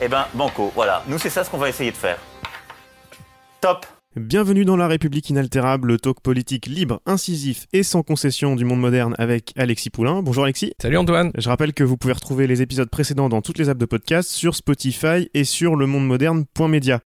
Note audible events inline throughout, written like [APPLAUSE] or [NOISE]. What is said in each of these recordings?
Eh ben, banco, voilà. Nous, c'est ça ce qu'on va essayer de faire. Top Bienvenue dans La République inaltérable, le talk politique libre, incisif et sans concession du monde moderne avec Alexis Poulain. Bonjour Alexis. Salut Antoine. Je rappelle que vous pouvez retrouver les épisodes précédents dans toutes les apps de podcast, sur Spotify et sur lemondemoderne.media.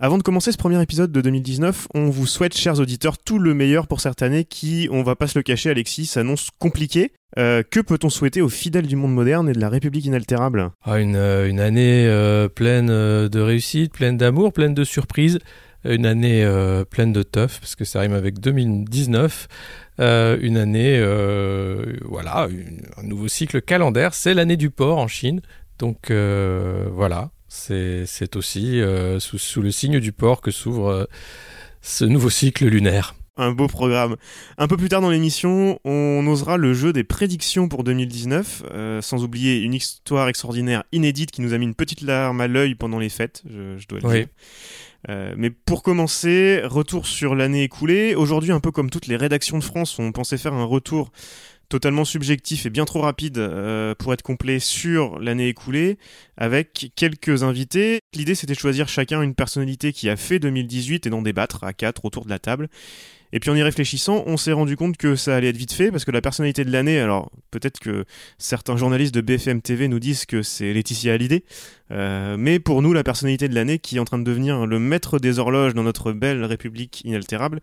Avant de commencer ce premier épisode de 2019, on vous souhaite, chers auditeurs, tout le meilleur pour cette année qui, on va pas se le cacher, Alexis, s'annonce compliquée. Euh, que peut-on souhaiter aux fidèles du monde moderne et de la République inaltérable? Ah, une, euh, année euh, pleine de réussite, pleine d'amour, pleine de surprises. Une année pleine de teuf, parce que ça rime avec 2019. une année, voilà, un nouveau cycle calendaire. C'est l'année du porc en Chine. Donc voilà, c'est aussi euh, sous, sous, le signe du port que s'ouvre euh, ce nouveau cycle lunaire. Un beau programme. Un peu plus tard dans l'émission, on osera le jeu des prédictions pour 2019, euh, sans oublier une histoire extraordinaire inédite qui nous a mis une petite larme à l'œil pendant les fêtes, je, je dois le oui. dire. Euh, mais pour commencer, retour sur l'année écoulée. Aujourd'hui, un peu comme toutes les rédactions de France, on pensait faire un retour totalement subjectif et bien trop rapide euh, pour être complet sur l'année écoulée, avec quelques invités. L'idée c'était de choisir chacun une personnalité qui a fait 2018 et d'en débattre à quatre autour de la table. Et puis en y réfléchissant, on s'est rendu compte que ça allait être vite fait parce que la personnalité de l'année, alors peut-être que certains journalistes de BFM TV nous disent que c'est Laetitia Hallyday, euh, mais pour nous, la personnalité de l'année qui est en train de devenir le maître des horloges dans notre belle République inaltérable,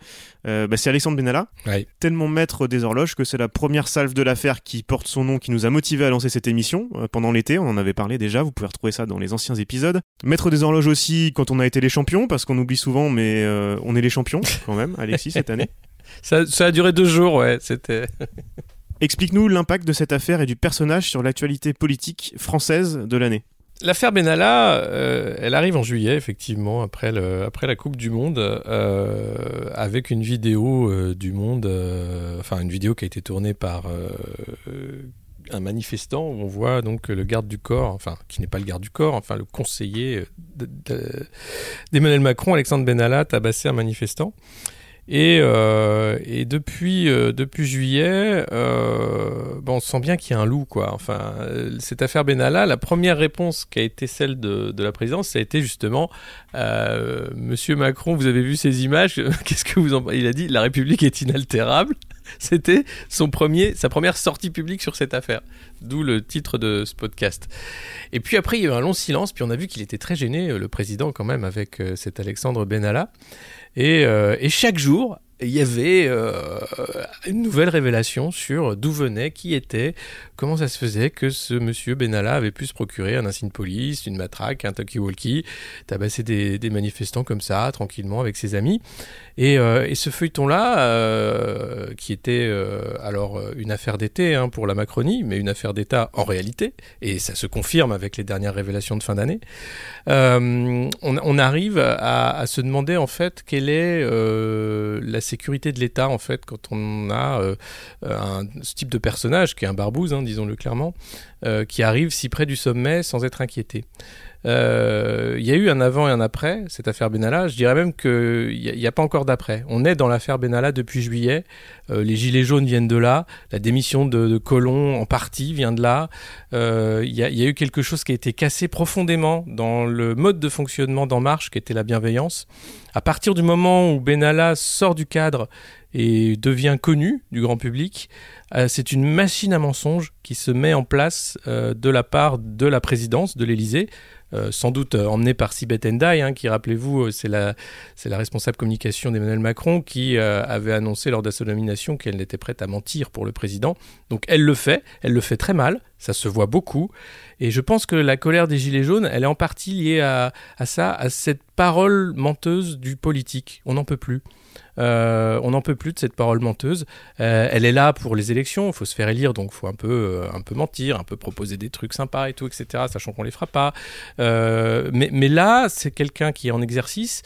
euh, bah, c'est Alexandre Benalla. Ouais. Tellement maître des horloges que c'est la première salve de l'affaire qui porte son nom qui nous a motivé à lancer cette émission euh, pendant l'été. On en avait parlé déjà, vous pouvez retrouver ça dans les anciens épisodes. Maître des horloges aussi quand on a été les champions, parce qu'on oublie souvent, mais euh, on est les champions [LAUGHS] quand même, Alexis, cette année. Ça, ça a duré deux jours, ouais, c'était. Explique-nous l'impact de cette affaire et du personnage sur l'actualité politique française de l'année. L'affaire Benalla, euh, elle arrive en juillet, effectivement, après, la Coupe du Monde, euh, avec une vidéo euh, du Monde, enfin une vidéo qui a été tournée par un manifestant où on voit donc le garde du corps, enfin qui n'est pas le garde du corps, enfin le conseiller d'Emmanuel Macron, Alexandre Benalla, tabasser un manifestant. Et, euh, et depuis, euh, depuis juillet, euh, bon, on sent bien qu'il y a un loup, quoi. Enfin, cette affaire Benalla, la première réponse qui a été celle de, de la présidence, ça a été justement euh, Monsieur Macron, vous avez vu ces images? [LAUGHS] Qu'est-ce que vous en Il a dit la République est inaltérable. [LAUGHS] C'était son premier, sa première sortie publique sur cette affaire. D'où le titre de ce podcast. Et puis après, il y a eu un long silence, puis on a vu qu'il était très gêné, le président, quand même, avec cet Alexandre Benalla. Et, euh, et, chaque jour, il y avait euh, une nouvelle révélation sur d'où venait, qui était, comment ça se faisait que ce monsieur Benalla avait pu se procurer un insigne police, une matraque, un talkie-walkie, tabasser des, manifestants comme ça, tranquillement, avec ses amis. Et, euh, et ce feuilleton-là, euh, qui était euh, alors une affaire d'été hein, pour la Macronie, mais une affaire d'État en réalité, et ça se confirme avec les dernières révélations de fin d'année, on, arrive à, se demander en fait quelle est la sécurité de l'État en fait quand on a ce type de personnage qui est un barbouze, hein, disons-le clairement, qui arrive si près du sommet sans être inquiété. Il euh, y a eu un avant et un après cette affaire Benalla. Je dirais même qu'il n'y a, pas encore d'après. On est dans l'affaire Benalla depuis juillet. Euh, les gilets jaunes viennent de là. La démission de, de Colomb en partie vient de là. Il euh, y, y, a eu quelque chose qui a été cassé profondément dans le mode de fonctionnement d'En Marche, qui était la bienveillance. À partir du moment où Benalla sort du cadre et devient connu du grand public, c'est une machine à mensonges qui se met en place de la part de la présidence de l'Élysée, euh, sans doute emmenée par Sibeth Endai, hein, qui, rappelez-vous, c'est la, c'est la responsable communication d'Emmanuel Macron, qui avait annoncé lors de sa nomination qu'elle était prête à mentir pour le président. Donc elle le fait, elle le fait très mal, Ça se voit beaucoup. Et je pense que la colère des Gilets jaunes, elle est en partie liée à, ça, à cette parole menteuse du politique. On n'en peut plus. Euh, on n'en peut plus de cette parole menteuse. Euh, elle est là pour les élections, il faut se faire élire, donc il faut un peu, euh, un peu mentir, un peu proposer des trucs sympas et tout, etc., sachant qu'on les fera pas. mais, mais là, c'est quelqu'un qui est en exercice,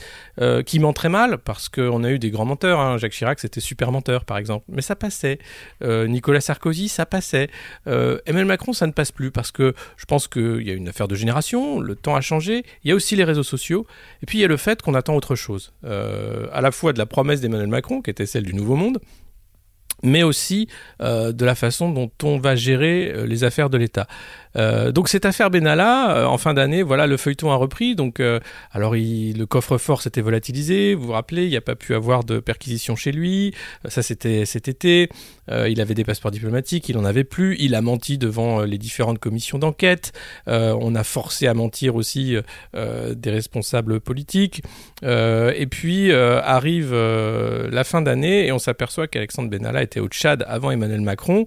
qui ment très mal, parce qu'on a eu des grands menteurs. Hein. Jacques Chirac, c'était super menteur, par exemple. Mais ça passait. Nicolas Sarkozy, ça passait. Emmanuel Macron, ça ne passe plus, parce que je pense qu'il y a une affaire de génération, le temps a changé, il y a aussi les réseaux sociaux, et puis il y a le fait qu'on attend autre chose. à la fois de la promesse d'Emmanuel Macron, qui était celle du Nouveau Monde, mais aussi euh, de la façon dont on va gérer euh, les affaires de l'État. Euh, donc cette affaire Benalla, en fin d'année, voilà, le feuilleton a repris. Donc, alors le coffre-fort s'était volatilisé. Vous vous rappelez, il n'y a pas pu avoir de perquisition chez lui. Ça, c'était cet été. il avait des passeports diplomatiques, il en avait plus. Il a menti devant les différentes commissions d'enquête. on a forcé à mentir aussi des responsables politiques. et puis arrive la fin d'année et on s'aperçoit qu'Alexandre Benalla était au Tchad avant Emmanuel Macron,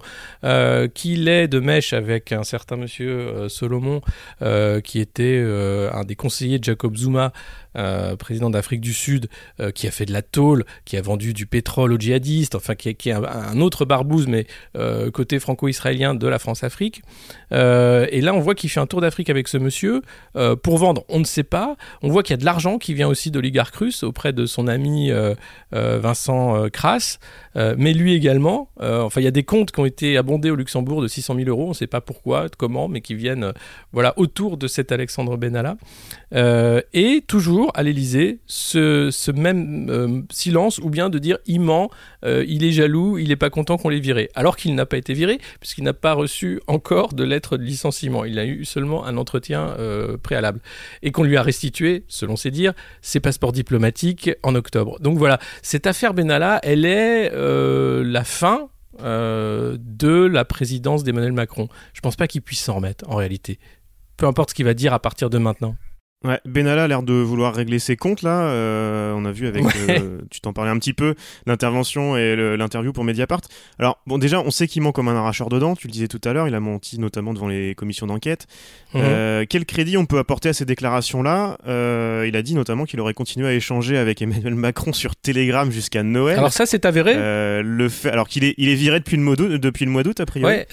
qu'il est de mèche avec un certain monsieur monsieur euh, Solomon, euh, qui était euh, un des conseillers de Jacob Zuma euh, président d'Afrique du Sud, euh, qui a fait de la tôle, qui a vendu du pétrole aux djihadistes, enfin qui, est un, autre barbouze, mais euh, côté franco-israélien de la France-Afrique. et là, on voit qu'il fait un tour d'Afrique avec ce monsieur pour vendre, on ne sait pas. On voit qu'il y a de l'argent qui vient aussi d'oligarques russes auprès de son ami Vincent Kras, mais lui également. enfin, il y a des comptes qui ont été abondés au Luxembourg de 600 000 euros, on ne sait pas pourquoi, comment, mais qui viennent voilà, autour de cet Alexandre Benalla. et toujours à l'Élysée ce, même euh, silence ou bien de dire il ment, euh, il est jaloux, il n'est pas content qu'on l'ait viré. Alors qu'il n'a pas été viré puisqu'il n'a pas reçu encore de lettre de licenciement. Il a eu seulement un entretien euh, préalable et qu'on lui a restitué, selon ses dires, ses passeports diplomatiques en octobre. Donc voilà, cette affaire Benalla, elle est la fin de la présidence d'Emmanuel Macron. Je ne pense pas qu'il puisse s'en remettre en réalité. Peu importe ce qu'il va dire à partir de maintenant. Ouais, Benalla a l'air de vouloir régler ses comptes là. Euh, on a vu avec, euh, tu t'en parlais un petit peu, l'intervention et l'interview pour Mediapart. Alors bon, déjà, on sait qu'il ment comme un arracheur de dents. Tu le disais tout à l'heure, il a menti notamment devant les commissions d'enquête. Mhm. Euh, quel crédit on peut apporter à ces déclarations-là Il a dit notamment qu'il aurait continué à échanger avec Emmanuel Macron sur Telegram jusqu'à Noël. Alors ça, c'est avéré. le fait, alors qu'il est, il est viré depuis le mois d'août, depuis le mois d'août a priori.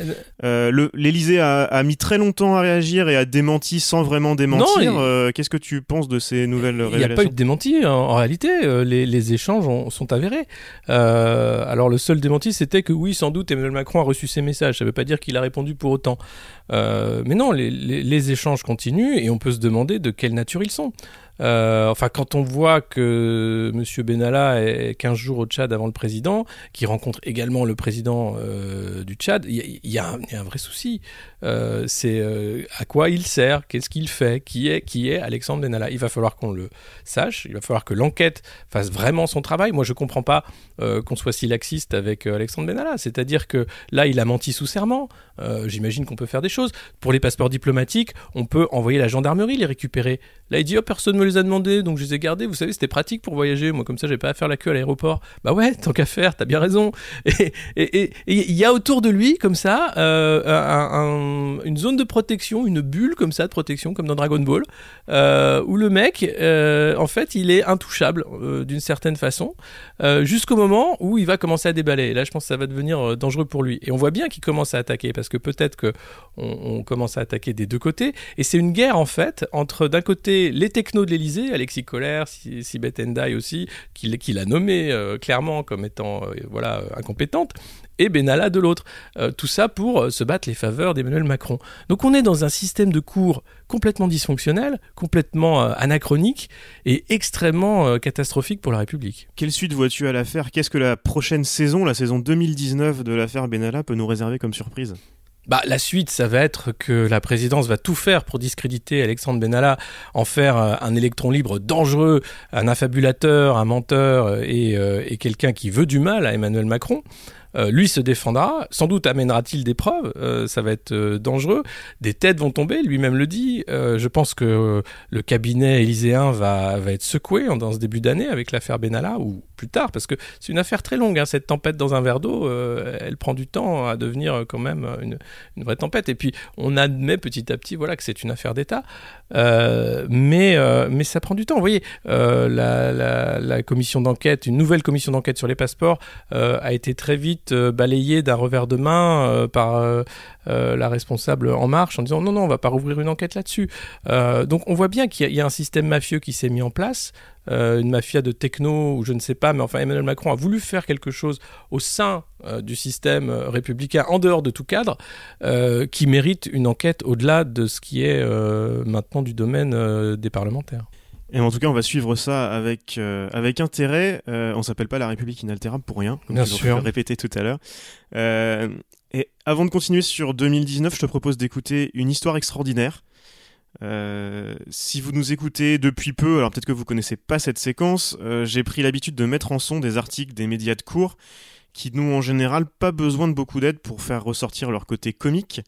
Ouais. L'Élysée a, a, mis très longtemps à réagir et a démenti sans vraiment démentir. Non, Qu'est-ce que tu penses de ces nouvelles révélations Il n'y a pas eu de démenti. Hein. En réalité, euh, les, échanges sont avérés. Euh, alors le seul démenti, c'était que oui, sans doute, Emmanuel Macron a reçu ces messages. Ça ne veut pas dire qu'il a répondu pour autant. Euh, mais non, les, échanges continuent et on peut se demander de quelle nature ils sont. Euh, enfin, quand on voit que M. Benalla est 15 jours au Tchad avant le président, qui rencontre également le président euh, du Tchad, il y, a un vrai souci. Euh, c'est à quoi il sert, qu'est-ce qu'il fait, qui est, qui est Alexandre Benalla? Il va falloir qu'on le sache, il va falloir que l'enquête fasse vraiment son travail. Moi, je comprends pas qu'on soit si laxiste avec Alexandre Benalla. C'est-à-dire que là, il a menti sous serment. J'imagine qu'on peut faire des choses. Pour les passeports diplomatiques, on peut envoyer la gendarmerie les récupérer. Là, il dit, oh, personne me les a demandé, donc je les ai gardés. Vous savez, c'était pratique pour voyager. Moi, comme ça, j'ai pas à faire la queue à l'aéroport. Bah ouais, tant qu'à faire, t'as bien raison. Et il y a autour de lui, comme ça, euh, une zone de protection, une bulle comme ça de protection, comme dans Dragon Ball, euh, où le mec, euh, en fait, il est intouchable d'une certaine façon, jusqu'au moment où il va commencer à déballer. Là, je pense que ça va devenir dangereux pour lui. Et on voit bien qu'il commence à attaquer, parce que peut-être que on, commence à attaquer des deux côtés. Et c'est une guerre, en fait, entre d'un côté les technos de Alexis Kohler, Sibeth Endai aussi, qu'il a nommé euh, clairement comme étant euh, voilà euh, incompétente, et Benalla de l'autre. tout ça pour se battre les faveurs d'Emmanuel Macron. Donc on est dans un système de cours complètement dysfonctionnel, complètement anachronique et extrêmement catastrophique pour la République. Quelle suite vois-tu à l'affaire? Qu'est-ce que la prochaine saison, la saison 2019 de l'affaire Benalla peut nous réserver comme surprise? Bah, la suite, ça va être que la présidence va tout faire pour discréditer Alexandre Benalla, en faire euh, un électron libre dangereux, un affabulateur, un menteur euh, euh, et, quelqu'un qui veut du mal à Emmanuel Macron. lui se défendra, sans doute amènera-t-il des preuves, ça va être dangereux, des têtes vont tomber, lui-même le dit, je pense que le cabinet élyséen va, va être secoué dans ce début d'année avec l'affaire Benalla, ou plus tard, parce que c'est une affaire très longue. Hein, cette tempête dans un verre d'eau, euh, elle prend du temps à devenir quand même une, une, vraie tempête. Et puis, on admet petit à petit, voilà, que c'est une affaire d'État, euh, mais euh, mais ça prend du temps. Vous voyez, la, commission d'enquête, une nouvelle commission d'enquête sur les passeports, a été très vite balayée d'un revers de main par la responsable En Marche en disant non non, on va pas rouvrir une enquête là-dessus. donc, on voit bien qu'il y, a un système mafieux qui s'est mis en place. Euh, une mafia de techno ou je ne sais pas, mais enfin Emmanuel Macron a voulu faire quelque chose au sein euh, du système euh, républicain, en dehors de tout cadre, qui mérite une enquête au-delà de ce qui est maintenant du domaine des parlementaires. Et en tout cas, on va suivre ça avec, avec intérêt. on s'appelle pas la République inaltérable pour rien, comme Bien sûr. répété tout à l'heure. et avant de continuer sur 2019, je te propose d'écouter une histoire extraordinaire euh, si vous nous écoutez depuis peu, alors peut-être que vous connaissez pas cette séquence, euh, j'ai pris l'habitude de mettre en son des articles des médias de cours qui n'ont en général pas besoin de beaucoup d'aide pour faire ressortir leur côté comique.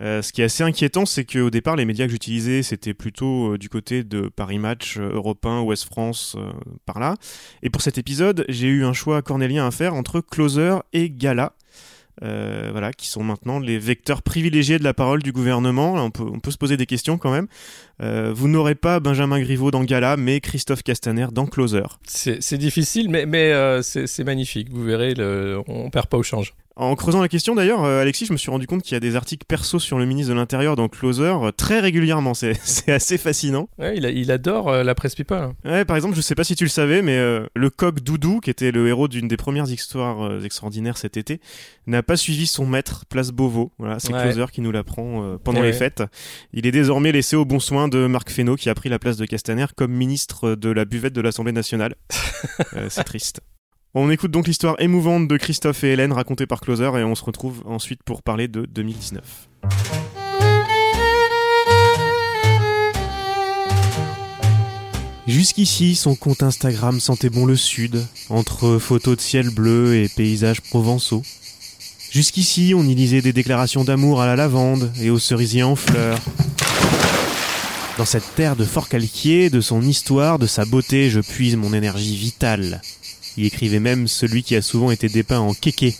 Euh, ce qui est assez inquiétant, c'est qu'au départ, les médias que j'utilisais, c'était plutôt du côté de Paris Match, Europe 1, Ouest France, par là. Et pour cet épisode, j'ai eu un choix cornélien à faire entre Closer et Gala. Euh, voilà, qui sont maintenant les vecteurs privilégiés de la parole du gouvernement. on, peut, on peut se poser des questions quand même. Euh, vous n'aurez pas Benjamin Griveaux dans Gala, mais Christophe Castaner dans Closer. C'est difficile, mais, mais euh, c'est magnifique. Vous verrez, le, on perd pas au change. En creusant la question d'ailleurs, euh, Alexis, je me suis rendu compte qu'il y a des articles perso sur le ministre de l'Intérieur dans Closer euh, très régulièrement. C'est, [LAUGHS] assez fascinant. Ouais, il, il adore euh, la presse people. Hein. Ouais, par exemple, je sais pas si tu le savais, mais le coq Doudou, qui était le héros d'une des premières histoires extraordinaires cet été, n'a pas suivi son maître, place Beauvau. Voilà, c'est Closer qui nous l'apprend pendant les fêtes. Il est désormais laissé au bon soin de Marc Fesneau, qui a pris la place de Castaner comme ministre de la buvette de l'Assemblée nationale. [LAUGHS] c'est triste. On écoute donc l'histoire émouvante de Christophe et Hélène racontée par Closer et on se retrouve ensuite pour parler de 2019. Jusqu'ici, son compte Instagram sentait bon le sud, entre photos de ciel bleu et paysages provençaux. Jusqu'ici, on y lisait des déclarations d'amour à la lavande et aux cerisiers en fleurs. Dans cette terre de fort calquier, de son histoire, de sa beauté, je puise mon énergie vitale. Il écrivait même celui qui a souvent été dépeint en kéké.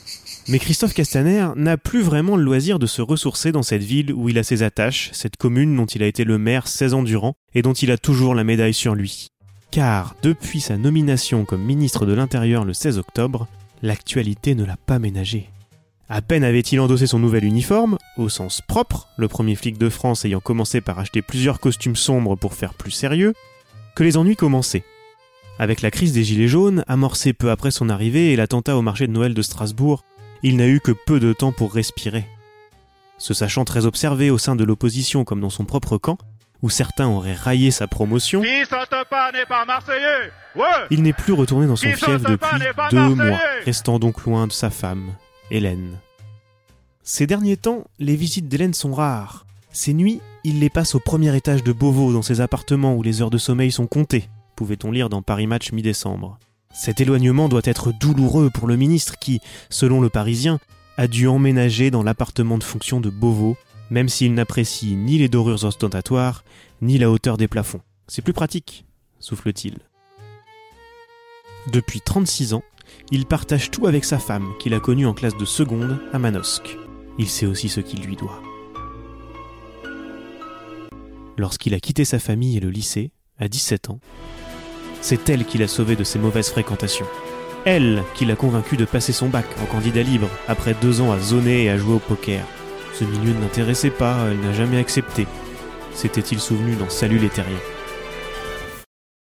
Mais Christophe Castaner n'a plus vraiment le loisir de se ressourcer dans cette ville où il a ses attaches, cette commune dont il a été le maire 16 ans durant et dont il a toujours la médaille sur lui. Car depuis sa nomination comme ministre de l'Intérieur le 16 octobre, l'actualité ne l'a pas ménagé. À peine avait-il endossé son nouvel uniforme, au sens propre, le premier flic de France ayant commencé par acheter plusieurs costumes sombres pour faire plus sérieux, que les ennuis commençaient. Avec la crise des Gilets jaunes, amorcée peu après son arrivée et l'attentat au marché de Noël de Strasbourg, il n'a eu que peu de temps pour respirer. Se sachant très observé au sein de l'opposition comme dans son propre camp, où certains auraient raillé sa promotion, il n'est plus retourné dans son fief depuis deux mois, restant donc loin de sa femme, Hélène. Ces derniers temps, les visites d'Hélène sont rares. Ces nuits, il les passe au premier étage de Beauvau dans ses appartements où les heures de sommeil sont comptées pouvait-on lire dans Paris Match mi-décembre. Cet éloignement doit être douloureux pour le ministre qui, selon le Parisien, a dû emménager dans l'appartement de fonction de Beauvau, même s'il n'apprécie ni les dorures ostentatoires, ni la hauteur des plafonds. C'est plus pratique, souffle-t-il. Depuis 36 ans, il partage tout avec sa femme, qu'il a connue en classe de seconde à Manosque. Il sait aussi ce qu'il lui doit. Lorsqu'il a quitté sa famille et le lycée, à 17 ans, c'est elle qui l'a sauvé de ses mauvaises fréquentations. Elle qui l'a convaincu de passer son bac en candidat libre après deux ans à zoner et à jouer au poker. Ce milieu ne l'intéressait pas, elle n'a jamais accepté. S'était-il souvenu dans Salut les terriens?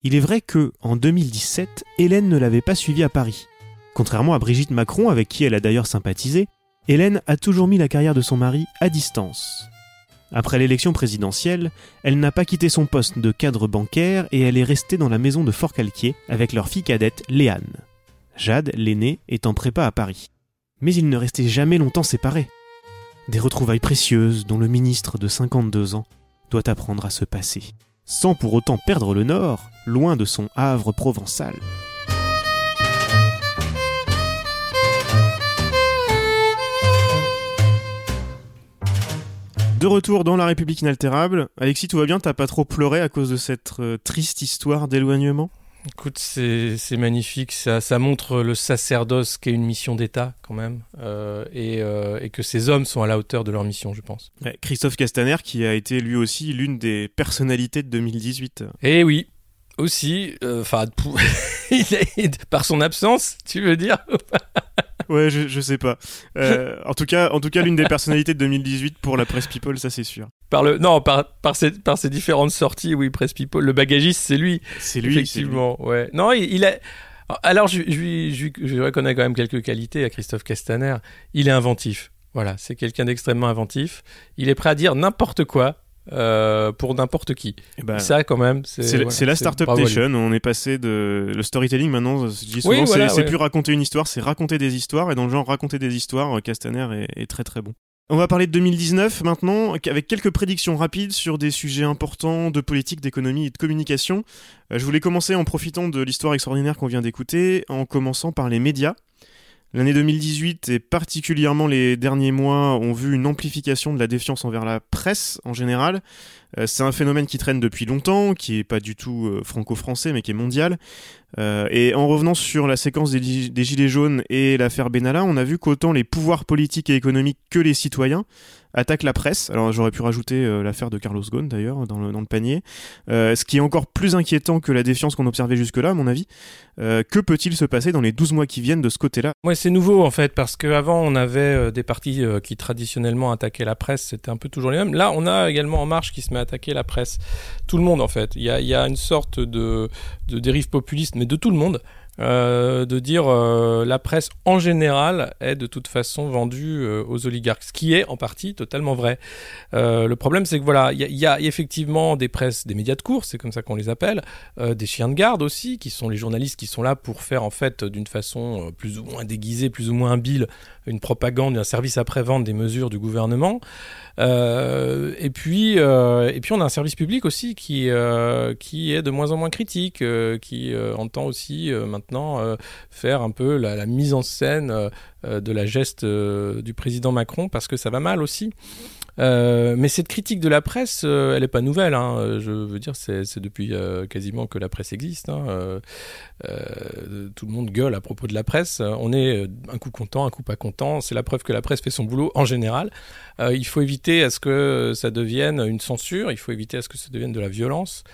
Il est vrai que, en 2017, Hélène ne l'avait pas suivi à Paris. Contrairement à Brigitte Macron, avec qui elle a d'ailleurs sympathisé, Hélène a toujours mis la carrière de son mari à distance. Après l'élection présidentielle, elle n'a pas quitté son poste de cadre bancaire et elle est restée dans la maison de Fort-Calquier avec leur fille cadette Léane. Jade, l'aînée, est en prépa à Paris. Mais ils ne restaient jamais longtemps séparés. Des retrouvailles précieuses dont le ministre de 52 ans doit apprendre à se passer, sans pour autant perdre le nord, loin de son Havre provençal. De retour dans la République inaltérable, Alexis, tout va bien? T'as pas trop pleuré à cause de cette euh, triste histoire d'éloignement? Écoute, c'est magnifique. Ça, ça montre le sacerdoce qu'est une mission d'État, quand même. euh, et, euh, et que ces hommes sont à la hauteur de leur mission, je pense. Ouais, Christophe Castaner, qui a été lui aussi l'une des personnalités de 2018. Et Eh oui, aussi, enfin, [LAUGHS] par son absence, tu veux dire Ouais, je, je sais pas. Euh, en tout cas, en tout cas, l'une des personnalités de 2018 pour la presse People, ça c'est sûr. Par le, non, par, par, ses, par ses différentes sorties, oui, Press People. Le bagagiste, c'est lui. C'est lui. Effectivement, ouais. Non, il, il a. Alors, je, je, je, reconnais quand même quelques qualités à Christophe Castaner. Il est inventif. Voilà, c'est quelqu'un d'extrêmement inventif. Il est prêt à dire n'importe quoi euh, pour n'importe qui. Eh ben, Ça, quand même, c'est. Voilà, la Startup. Nation. On est passé de le storytelling maintenant. Je dis souvent, Oui, voilà, c'est ouais. plus raconter une histoire, c'est raconter des histoires. Et dans le genre raconter des histoires, euh, Castaner est, est très très bon. On va parler de 2019 maintenant, avec quelques prédictions rapides sur des sujets importants de politique, d'économie et de communication. Euh, je voulais commencer en profitant de l'histoire extraordinaire qu'on vient d'écouter, en commençant par les médias. L'année 2018 et particulièrement les derniers mois ont vu une amplification de la défiance envers la presse en général. Euh, c'est un phénomène qui traîne depuis longtemps, qui est pas du tout euh, franco-français, mais qui est mondial. Euh, et en revenant sur la séquence des, gi- des Gilets jaunes et l'affaire Benalla, on a vu qu'autant les pouvoirs politiques et économiques que les citoyens attaquent la presse. Alors j'aurais pu rajouter l'affaire de Carlos Ghosn d'ailleurs dans le, panier. Ce qui est encore plus inquiétant que la défiance qu'on observait jusque-là, à mon avis. Que peut-il se passer dans les 12 mois qui viennent de ce côté-là? Ouais, c'est nouveau en fait, parce qu'avant on avait des partis qui traditionnellement attaquaient la presse, c'était un peu toujours les mêmes. Là, on a également En Marche qui se met à attaquer la presse. Tout le monde en fait. Il y a, une sorte de dérive populiste, mais de tout le monde. Euh, de dire euh, la presse en général est de toute façon vendue euh, aux oligarques, ce qui est en partie totalement vrai. Euh, le problème c'est que voilà, il y, a- effectivement des presses, des médias de course, c'est comme ça qu'on les appelle, des chiens de garde aussi, qui sont les journalistes qui sont là pour faire en fait d'une façon plus ou moins déguisée, plus ou moins habile, une propagande, un service après-vente des mesures du gouvernement. Et puis, et puis on a un service public aussi qui qui est de moins en moins critique, qui entend aussi euh, euh, faire un peu la, mise en scène euh, euh, de la geste du président Macron parce que ça va mal aussi. Mais cette critique de la presse, elle n'est pas nouvelle. Hein. Je veux dire, c'est depuis quasiment que la presse existe. hein. Tout le monde gueule à propos de la presse. On est un coup content, un coup pas content. C'est la preuve que la presse fait son boulot en général. Il faut éviter à ce que ça devienne une censure. Il faut éviter à ce que ça devienne de la violence.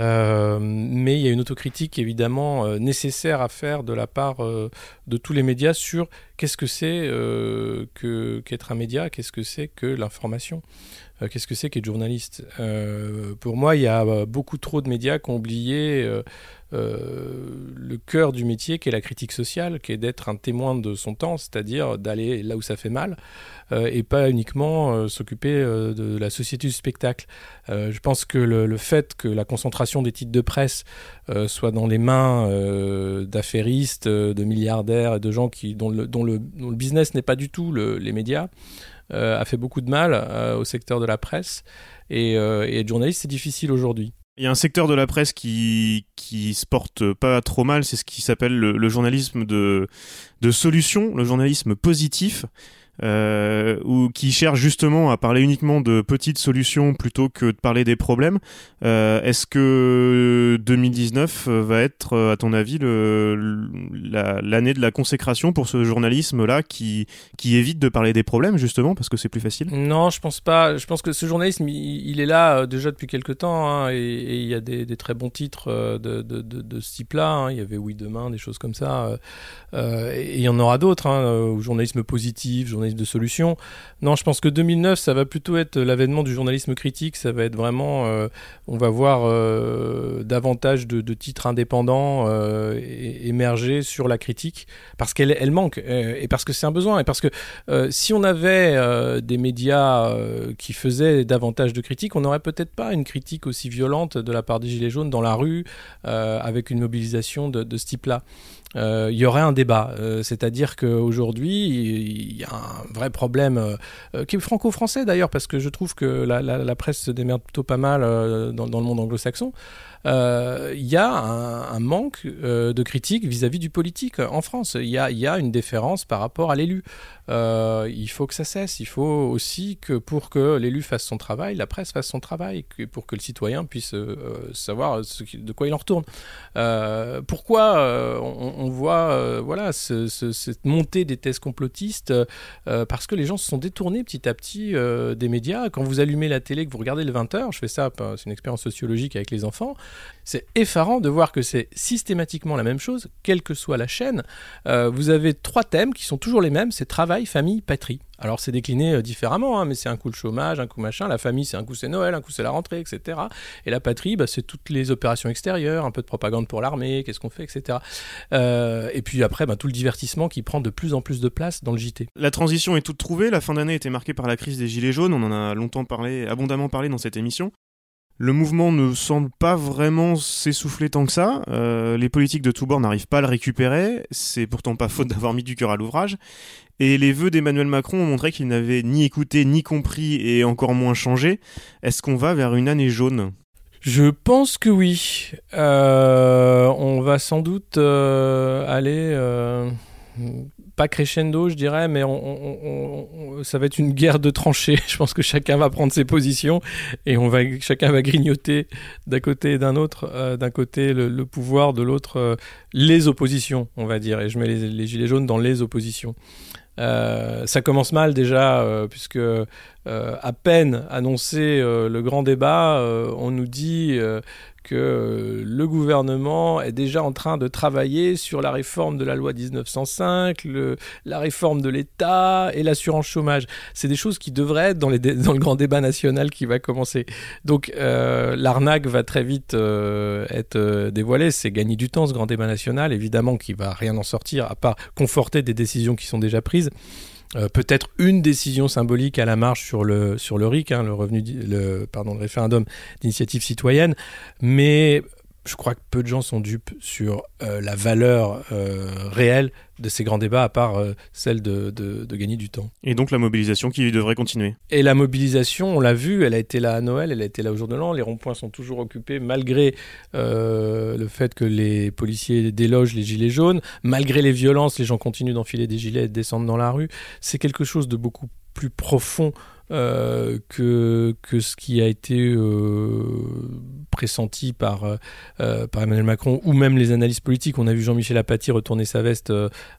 Euh, mais il y a une autocritique évidemment euh, nécessaire à faire de la part euh, de tous les médias sur qu'est-ce que c'est qu'être un média, qu'est-ce que c'est que l'information, qu'est-ce que c'est qu'être journaliste. Pour moi, il y a beaucoup trop de médias qui ont oublié euh, le cœur du métier, qui est la critique sociale, qui est d'être un témoin de son temps, c'est-à-dire d'aller là où ça fait mal, euh, et pas uniquement euh, s'occuper de la société du spectacle. Je pense que le, fait que la concentration des titres de presse soit dans les mains d'affairistes, de milliardaires et de gens qui, dont, le, business n'est pas du tout le- les médias, a fait beaucoup de mal au secteur de la presse. Et, et être journaliste, c'est difficile aujourd'hui. Il y a un secteur de la presse qui, qui se porte pas trop mal, c'est ce qui s'appelle le, journalisme de, de solution, le journalisme positif, euh, ou qui cherche justement à parler uniquement de petites solutions plutôt que de parler des problèmes. Euh, Est-ce que 2019 va être, à ton avis, l'année de la consécration pour ce journalisme-là qui, évite de parler des problèmes justement parce que c'est plus facile? Non, je pense pas. Je pense que ce journalisme, il, est là euh, déjà depuis quelques temps, hein, et, il y a des, très bons titres euh, de, ce type-là. hein. Il y avait Oui Demain, des choses comme ça. euh, euh, et il y en aura d'autres, hein, euh, journalisme positif, journalisme de solution. Non, je pense que 2009, ça va plutôt être l'avènement du journalisme critique. Ça va être vraiment, euh, on va voir euh, davantage de, titres indépendants euh, émerger sur la critique, parce qu'elle elle manque, et parce que c'est un besoin, et parce que si on avait des médias qui faisaient davantage de critiques, on n'aurait peut-être pas une critique aussi violente de la part des Gilets jaunes dans la rue, avec une mobilisation de, ce type-là. Il y aurait un débat, c'est-à-dire qu'aujourd'hui, il y a vrai problème euh, euh, qui est franco-français d'ailleurs, parce que je trouve que la, presse se démerde plutôt pas mal euh, dans le monde anglo-saxon. Euh, Il y a un, manque euh, de critique vis-à-vis du politique en France. Il y a, une déférence par rapport à l'élu. il faut que ça cesse. Il faut aussi que pour que l'élu fasse son travail, la presse fasse son travail, pour que le citoyen puisse savoir de quoi il en retourne. pourquoi on, voit cette montée des thèses complotistes Parce que les gens se sont détournés petit à petit des médias. Quand vous allumez la télé, que vous regardez le 20h, je fais ça, c'est une expérience sociologique avec les enfants, c'est effarant de voir que c'est systématiquement la même chose, quelle que soit la chaîne. Euh, vous avez trois thèmes qui sont toujours les mêmes, c'est travail, famille, patrie. Alors c'est décliné euh, différemment, hein, mais c'est un coup le chômage, un coup machin, la famille c'est un coup c'est Noël, un coup c'est la rentrée, etc. Et la patrie, bah, c'est toutes les opérations extérieures, un peu de propagande pour l'armée, qu'est-ce qu'on fait, etc. Euh, et puis après, bah, tout le divertissement qui prend de plus en plus de place dans le JT. La transition est toute trouvée, la fin d'année était marquée par la crise des Gilets jaunes, on en a longtemps parlé, abondamment parlé dans cette émission. Le mouvement ne semble pas vraiment s'essouffler tant que ça. Euh, les politiques de tous bords n'arrivent pas à le récupérer. C'est pourtant pas faute d'avoir mis du cœur à l'ouvrage. Et les vœux d'Emmanuel Macron ont montré qu'il n'avait ni écouté, ni compris, et encore moins changé. Est-ce qu'on va vers une année jaune? Je pense que oui. Euh, on va sans doute euh, aller pas crescendo, je dirais, mais on, ça va être une guerre de tranchées. [LAUGHS] Je pense que chacun va prendre ses positions et on va, chacun va grignoter d'un côté et d'un autre. Euh, d'un côté le, pouvoir, de l'autre euh, les oppositions, on va dire. Et je mets les, gilets jaunes dans les oppositions. Euh, ça commence mal déjà, puisque à peine annoncé le grand débat, on nous dit que euh, le gouvernement est déjà en train de travailler sur la réforme de la loi 1905, la réforme de l'État et l'assurance chômage. C'est des choses qui devraient être dans, le grand débat national qui va commencer. Donc euh, l'arnaque va très vite euh, être dévoilée. C'est gagner du temps ce grand débat national, évidemment, qui va rien en sortir à part conforter des décisions qui sont déjà prises. Euh, peut-être une décision symbolique à la marge sur le, sur le RIC, hein, le, revenu, le, pardon, le référendum d'initiative citoyenne, mais je crois que peu de gens sont dupes sur euh, la valeur euh, réelle de ces grands débats, à part euh, celle de, de, gagner du temps. Et donc la mobilisation qui devrait continuer. Et la mobilisation, on l'a vu, elle a été là à Noël, elle a été là au jour de l'an. Les ronds-points sont toujours occupés, malgré le fait que les policiers délogent les gilets jaunes, malgré les violences, les gens continuent d'enfiler des gilets et de descendre dans la rue. C'est quelque chose de beaucoup plus profond euh, que, que ce qui a été euh, pressenti par, euh, par Emmanuel Macron ou même les analystes politiques. On a vu Jean-Michel Apathy retourner sa veste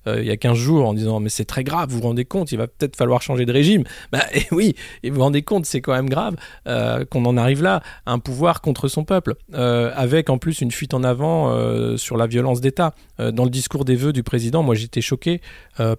il y a 15 jours en disant mais c'est très grave, vous vous rendez compte, il va peut-être falloir changer de régime. Bah, [LAUGHS] et oui, et vous vous rendez compte, c'est quand même grave qu'on en arrive là, un pouvoir contre son peuple, avec en plus une fuite en avant sur la violence d'État. dans le discours des vœux du président, moi j'étais choqué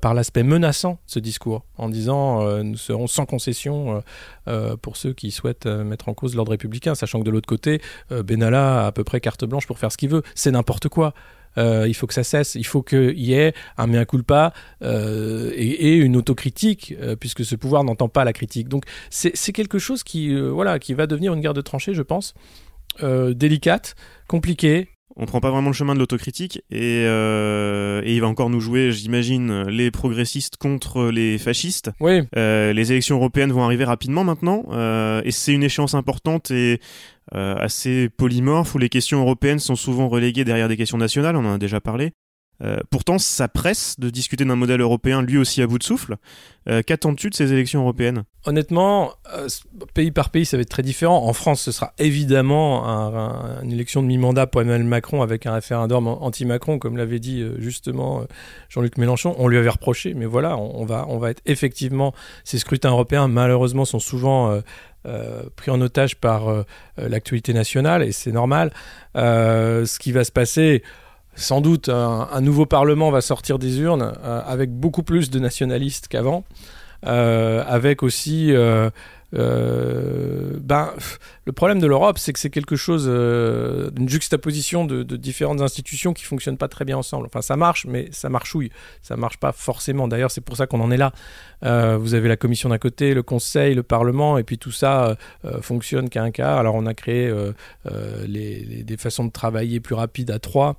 par l'aspect menaçant de ce discours, en disant nous serons sans concession euh, euh, pour ceux qui souhaitent euh, mettre en cause l'ordre républicain, sachant que de l'autre côté, Benalla a à peu près carte blanche pour faire ce qu'il veut. C'est n'importe quoi. il faut que ça cesse, il faut qu'il y ait un mea culpa et, une autocritique, puisque ce pouvoir n'entend pas la critique. Donc c'est quelque chose qui, voilà, qui va devenir une guerre de tranchées, je pense, délicate, compliquée, on prend pas vraiment le chemin de l'autocritique et, euh, et, il va encore nous jouer, j'imagine, les progressistes contre les fascistes. Oui. Euh, les élections européennes vont arriver rapidement maintenant euh, et c'est une échéance importante et euh, assez polymorphe où les questions européennes sont souvent reléguées derrière des questions nationales. On en a déjà parlé. Euh, pourtant, ça presse de discuter d'un modèle européen lui aussi à bout de souffle. Euh, qu'attends-tu de ces élections européennes? Honnêtement, euh, pays par pays, ça va être très différent. En France, ce sera évidemment une élection de mi-mandat pour Emmanuel Macron avec un référendum anti-Macron, comme l'avait dit justement Jean-Luc Mélenchon. On lui avait reproché, mais voilà, on, va, on va être effectivement. Ces scrutins européens, malheureusement, sont souvent. pris en otage par l'actualité nationale et c'est normal. ce qui va se passer, sans doute un, nouveau Parlement va sortir des urnes euh, avec beaucoup plus de nationalistes qu'avant, euh, avec aussi... Euh, ben, le problème de l'Europe, c'est que c'est quelque chose d'une juxtaposition de, différentes institutions qui fonctionnent pas très bien ensemble. Enfin, ça marche, mais ça marchouille. Ça marche pas forcément. D'ailleurs, c'est pour ça qu'on en est là. vous avez la Commission d'un côté, le Conseil, le Parlement, et puis tout ça fonctionne qu'à un quart. Alors, on a créé des façons de travailler plus rapides à trois.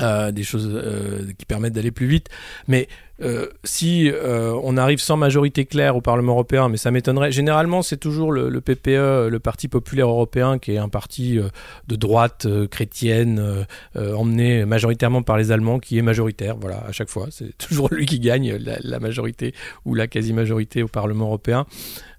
Euh, des choses euh, qui permettent d'aller plus vite. Mais euh, si euh, on arrive sans majorité claire au Parlement européen, mais ça m'étonnerait. Généralement, c'est toujours le, PPE, le Parti populaire européen, qui est un parti euh, de droite chrétienne, emmené majoritairement par les Allemands, qui est majoritaire. Voilà, à chaque fois, c'est [LAUGHS] toujours lui qui gagne la majorité ou la quasi-majorité au Parlement européen.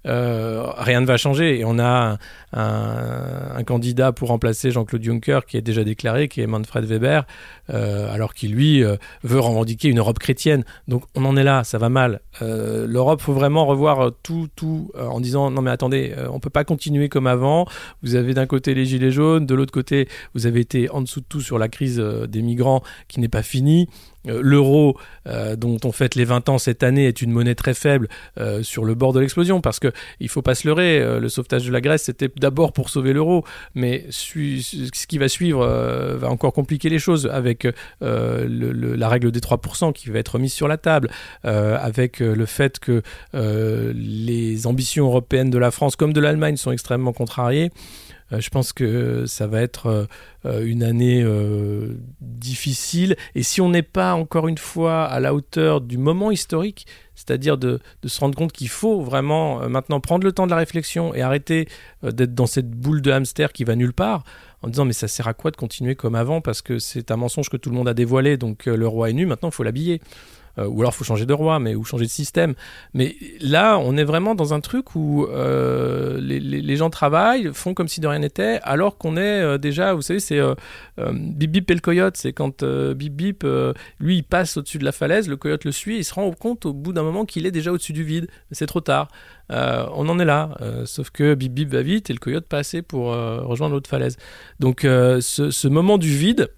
Rien ne va changer. Et on a un, candidat pour remplacer Jean-Claude Juncker qui est déjà déclaré, qui est Manfred Weber, alors qu'il lui veut revendiquer une Europe chrétienne. Donc on en est là, ça va mal. L'Europe, faut vraiment revoir tout, tout en disant non mais attendez, on peut pas continuer comme avant. Vous avez d'un côté les gilets jaunes, de l'autre côté vous avez été en dessous de tout sur la crise des migrants qui n'est pas finie. Euh, l'euro, euh, dont on fête les 20 ans cette année, est une monnaie très faible euh, sur le bord de l'explosion, parce que il faut pas se leurrer, le sauvetage de la Grèce, c'était d'abord pour sauver l'euro, mais ce qui va suivre va encore compliquer les choses avec la règle des 3% qui va être mise sur la table, avec le fait que les ambitions européennes de la France comme de l'Allemagne sont extrêmement contrariées. Euh, je pense que ça va être euh, euh, une année difficile. Et si on n'est pas encore une fois à la hauteur du moment historique, c'est-à-dire de, se rendre compte qu'il faut vraiment maintenant prendre le temps de la réflexion et arrêter d'être dans cette boule de hamster qui va nulle part, en disant mais ça sert à quoi de continuer comme avant? Parce que c'est un mensonge que tout le monde a dévoilé, donc le roi est nu, maintenant il faut l'habiller. Euh, ou alors faut changer de roi, mais ou changer de système. Mais là, on est vraiment dans un truc où euh, les, gens travaillent, font comme si de rien n'était, alors qu'on est euh, déjà, vous savez, c'est Bip Bip et le coyote. C'est quand Bip Bip, lui, il passe au-dessus de la falaise, le coyote le suit, il se rend compte au bout d'un moment qu'il est déjà au-dessus du vide. C'est trop tard. on en est là, sauf que Bip Bip va vite et le coyote pas assez pour rejoindre l'autre falaise. Donc ce moment du vide,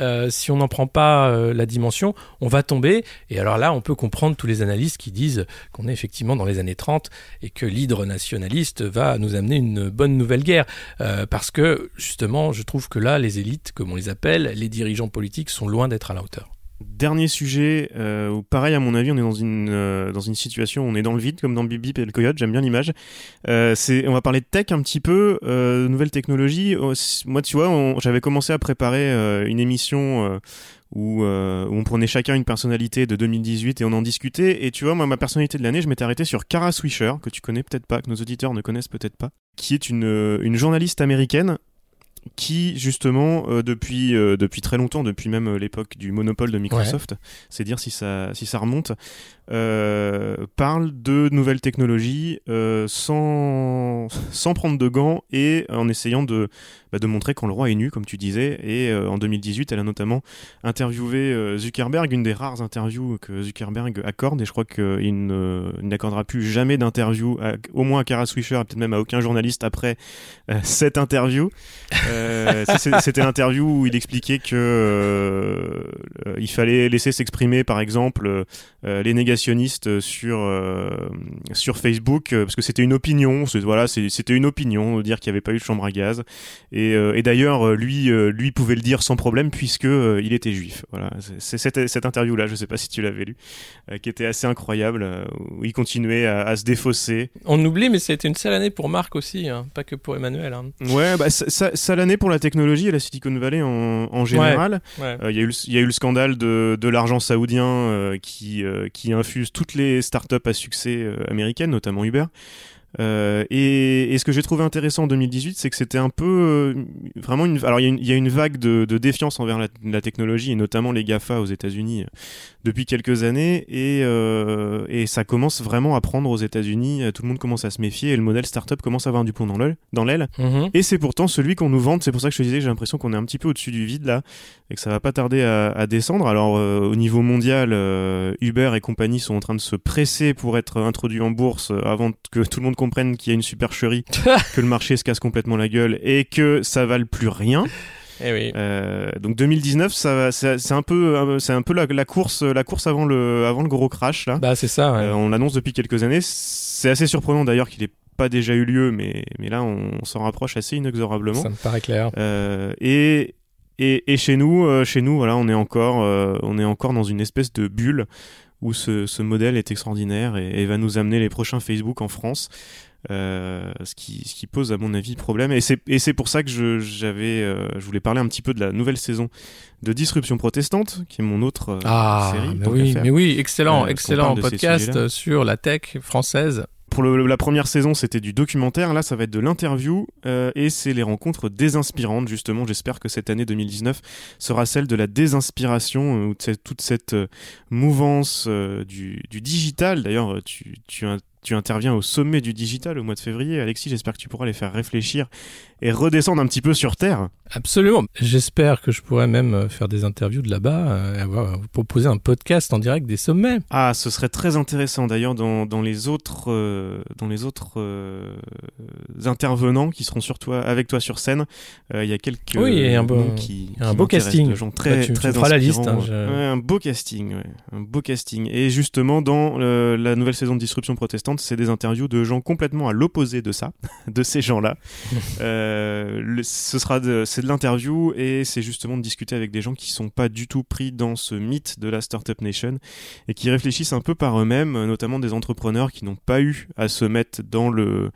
euh, si on n'en prend pas euh, la dimension, on va tomber. Et alors là, on peut comprendre tous les analystes qui disent qu'on est effectivement dans les années 30 et que l'hydre nationaliste va nous amener une bonne nouvelle guerre. Euh, parce que justement, je trouve que là, les élites, comme on les appelle, les dirigeants politiques sont loin d'être à la hauteur. Dernier sujet, euh, pareil à mon avis, on est dans une euh, dans une situation, où on est dans le vide comme dans Bibi et le Coyote. J'aime bien l'image. Euh, on va parler de tech un petit peu, euh, nouvelles technologies. Oh, moi, tu vois, j'avais commencé à préparer une émission où, où, on prenait chacun une personnalité de 2018 et on en discutait. Et tu vois, moi, ma personnalité de l'année, je m'étais arrêté sur Kara Swisher, que tu connais peut-être pas, que nos auditeurs ne connaissent peut-être pas, qui est une une journaliste américaine qui justement euh, depuis euh, depuis très longtemps, depuis même euh, l'époque du monopole de Microsoft, c'est dire si ça si ça remonte, parle de nouvelles technologies sans sans prendre de gants et en essayant de bah, de montrer quand le roi est nu, comme tu disais. Et en 2018, elle a notamment interviewé Zuckerberg, une des rares interviews que Zuckerberg accorde, et je crois qu'il n'accordera plus jamais d'interview, au moins à Kara Swisher, et peut-être même à aucun journaliste après cette interview. [LAUGHS] Euh, c'était l'interview où il expliquait que euh, il fallait laisser s'exprimer, par exemple, les négationnistes sur sur Facebook, parce que c'était une opinion. Voilà, c'était une opinion dire qu'il n'y avait pas eu de chambre à gaz. Et, et d'ailleurs, lui, lui pouvait le dire sans problème puisque il était juif. Voilà, c'est cette, cette interview-là, je sais pas si tu l'avais lu, qui était assez incroyable, où il continuait à, se défausser. On oublie, mais c'était une sale année pour Marc aussi, hein, pas que pour Emmanuel. Hein. Ouais, bah ça, ça, année pour la technologie et la Silicon Valley en, général. Euh, il y, y, a eu le scandale de, de l'argent saoudien euh, qui, euh, qui infuse toutes les startups à succès américaines, notamment Uber. Euh, et, et, ce que j'ai trouvé intéressant en 2018, c'est que c'était un peu euh, vraiment une. Alors il y, y, a une vague de, de défiance envers la, la, technologie et notamment les Gafa aux États-Unis euh, depuis quelques années et, et ça commence vraiment à prendre aux États-Unis. Tout le monde commence à se méfier et le modèle startup commence à avoir du pont dans l'aile. Dans l'aile. Mhm. Et c'est pourtant celui qu'on nous vante. C'est pour ça que je te disais, j'ai l'impression qu'on est un petit peu au-dessus du vide là et que ça va pas tarder à, à descendre. Alors au niveau mondial, Uber et compagnie sont en train de se presser pour être introduits en bourse avant que tout le monde comprennent qu'il y a une supercherie, [LAUGHS] que le marché se casse complètement la gueule et que ça vale plus rien. Eh oui. euh, donc 2019, ça, c'est un peu, c'est un peu la, course, la course avant le, avant le gros crash là. Bah c'est ça. Euh, on l'annonce depuis quelques années. C'est assez surprenant d'ailleurs qu'il ait pas déjà eu lieu, mais, mais là on, s'en rapproche assez inexorablement. Ça me paraît clair. Euh, et, et, et, chez nous, euh, chez nous, voilà, on est encore, on est encore dans une espèce de bulle où ce, ce modèle est extraordinaire et, et va nous amener les prochains Facebook en France. Euh, ce, qui, ce qui pose à mon avis problème et c'est pour ça que je j'avais euh, je voulais parler un petit peu de la nouvelle saison de Disruption protestante qui est mon autre euh, Ah, série mais oui, faire. mais oui, excellent, Euh, excellent podcast sur la tech française. Pour la première saison, c'était du documentaire. Là, ça va être de l'interview euh, et c'est les rencontres désinspirantes. Justement, j'espère que cette année 2019 sera celle de la désinspiration, euh, toute cette euh, mouvance euh, du, digital. D'ailleurs, tu, tu, tu interviens au sommet du digital au mois de février. Alexis, j'espère que tu pourras les faire réfléchir et redescendre un petit peu sur Terre. Absolument. J'espère que je pourrais même euh, faire des interviews de là-bas, euh, et avoir, vous proposer un podcast en direct des sommets. Ah, ce serait très intéressant. D'ailleurs, dans, dans les autres, euh, dans les autres euh, intervenants qui seront sur toi, avec toi sur scène, euh, il y a quelques Oui, il y a un beau- qui, un qui beau casting. gens très, Bah, tu- tu très feras la liste, hein, je- Ouais, un beau casting, ouais, un beau casting. Et justement, dans euh, la nouvelle saison de Disruption protestante, c'est des interviews de gens complètement à l'opposé de ça, [LAUGHS] de ces gens-là. [LAUGHS] Euh, ce sera c'est de l'interview et c'est justement de discuter avec des gens qui sont pas du tout pris dans ce mythe de la startup nation et qui réfléchissent un peu par eux-mêmes, notamment des entrepreneurs qui n'ont pas eu à se mettre dans le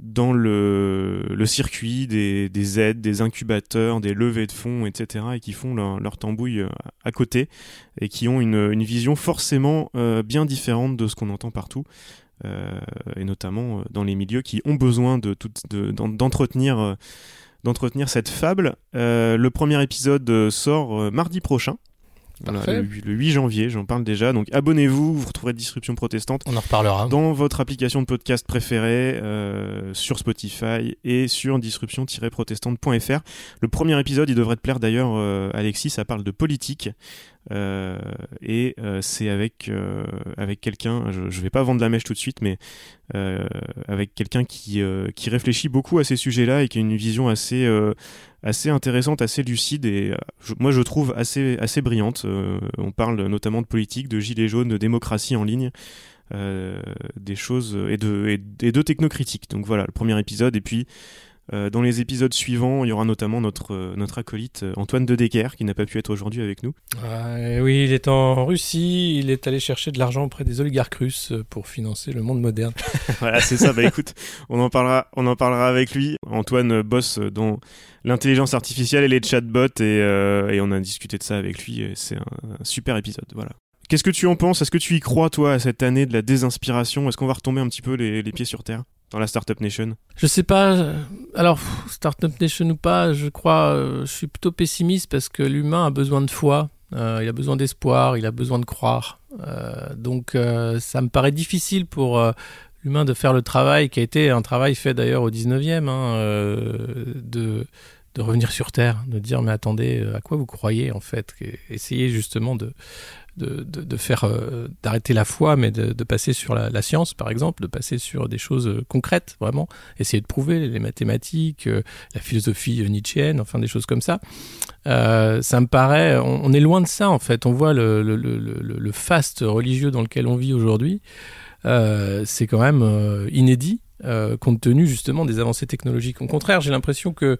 dans le, circuit des, des aides, des incubateurs, des levées de fonds, etc., et qui font leur, tambouille euh, à côté, et qui ont une, vision forcément euh, bien différente de ce qu'on entend partout, et notamment euh, dans les milieux qui ont besoin de, tout- de- d'entretenir, euh, d'entretenir cette fable. Euh, le premier épisode euh, sort euh, mardi prochain. Voilà, le, le 8 janvier, j'en parle déjà. Donc abonnez-vous, vous retrouverez Disruption Protestante On en reparlera. dans votre application de podcast préférée, euh, sur Spotify et sur disruption-protestante.fr. Le premier épisode, il devrait te plaire d'ailleurs, euh, Alexis, ça parle de politique. Euh, et euh, c'est avec, euh, avec quelqu'un, je, je vais pas vendre la mèche tout de suite, mais avec quelqu'un qui, qui réfléchit beaucoup à ces sujets-là et qui a une vision assez, assez intéressante, assez lucide et moi je trouve assez, assez brillante. On parle notamment de politique, de gilets jaunes, de démocratie en ligne des choses et de, et, et de technocritique. Donc voilà, le premier épisode. Et puis, euh, dans les épisodes suivants, il y aura notamment notre, euh, notre acolyte euh, Antoine de Decker, qui n'a pas pu être aujourd'hui avec nous. Oui, il est en Russie, il est allé chercher de l'argent auprès des oligarques russes pour financer le monde moderne. [LAUGHS] voilà, c'est ça. Bah écoute, on en parlera, on en parlera avec lui. Antoine bosse dans l'intelligence artificielle et les chatbots, et, et on a discuté de ça avec lui. C'est un, un super épisode. Voilà. Qu'est-ce que tu en penses? Est-ce que tu y crois, toi, à cette année de la désinspiration? Est-ce qu'on va retomber un petit peu les, les pieds sur terre? Dans la Startup Nation Je sais pas, euh, alors, Startup Nation ou pas, je crois, euh, je suis plutôt pessimiste parce que l'humain a besoin de foi, euh, il a besoin d'espoir, il a besoin de croire. Donc, ça me paraît difficile pour l'humain de faire le travail qui a été un travail fait d'ailleurs au 19e, hein, de, de revenir sur Terre, de dire mais attendez, à quoi vous croyez en fait? Essayez justement de, de, de, de faire euh, d'arrêter la foi, mais de, de passer sur la, la science, par exemple, de passer sur des choses euh, concrètes, vraiment, essayer de prouver les mathématiques, euh, la philosophie euh, nietzschéenne, enfin des choses comme ça. Euh, ça me paraît, on, est loin de ça en fait. On voit le, le, le, le, faste religieux dans lequel on vit aujourd'hui. Euh, c'est quand même inédit. Euh, compte tenu justement des avancées technologiques. Au contraire, j'ai l'impression que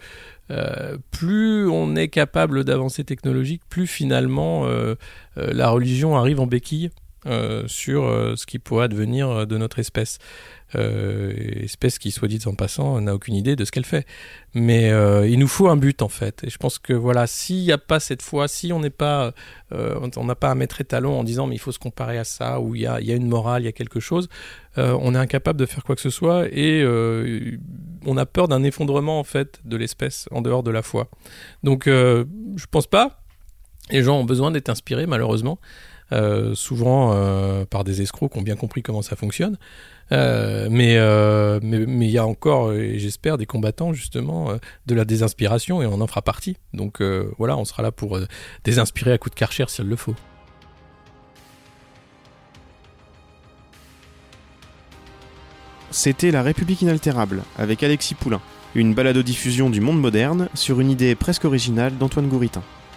euh, plus on est capable d'avancer technologiques, plus finalement euh, la religion arrive en béquille sur ce qui pourrait advenir de notre espèce. Euh, espèce qui, soit dit en passant, n'a aucune idée de ce qu'elle fait. Mais euh, il nous faut un but en fait. Et je pense que voilà, s'il n'y a pas cette foi, si on n'est pas, euh, on n'a pas à mettre étalon en disant mais il faut se comparer à ça, ou il y a, y a une morale, il y a quelque chose, on est incapable de faire quoi que ce soit et on a peur d'un effondrement en fait de l'espèce en dehors de la foi. Donc je pense pas. Les gens ont besoin d'être inspirés malheureusement. Euh, souvent euh, par des escrocs qui ont bien compris comment ça fonctionne. Euh, mais il y a encore, j'espère, des combattants justement de la désinspiration et on en fera partie. Donc voilà, on sera là pour désinspirer à coup de karcher si elle le faut. C'était La République inaltérable avec Alexis Poulain, une balado-diffusion du monde moderne sur une idée presque originale d'Antoine Gouritin.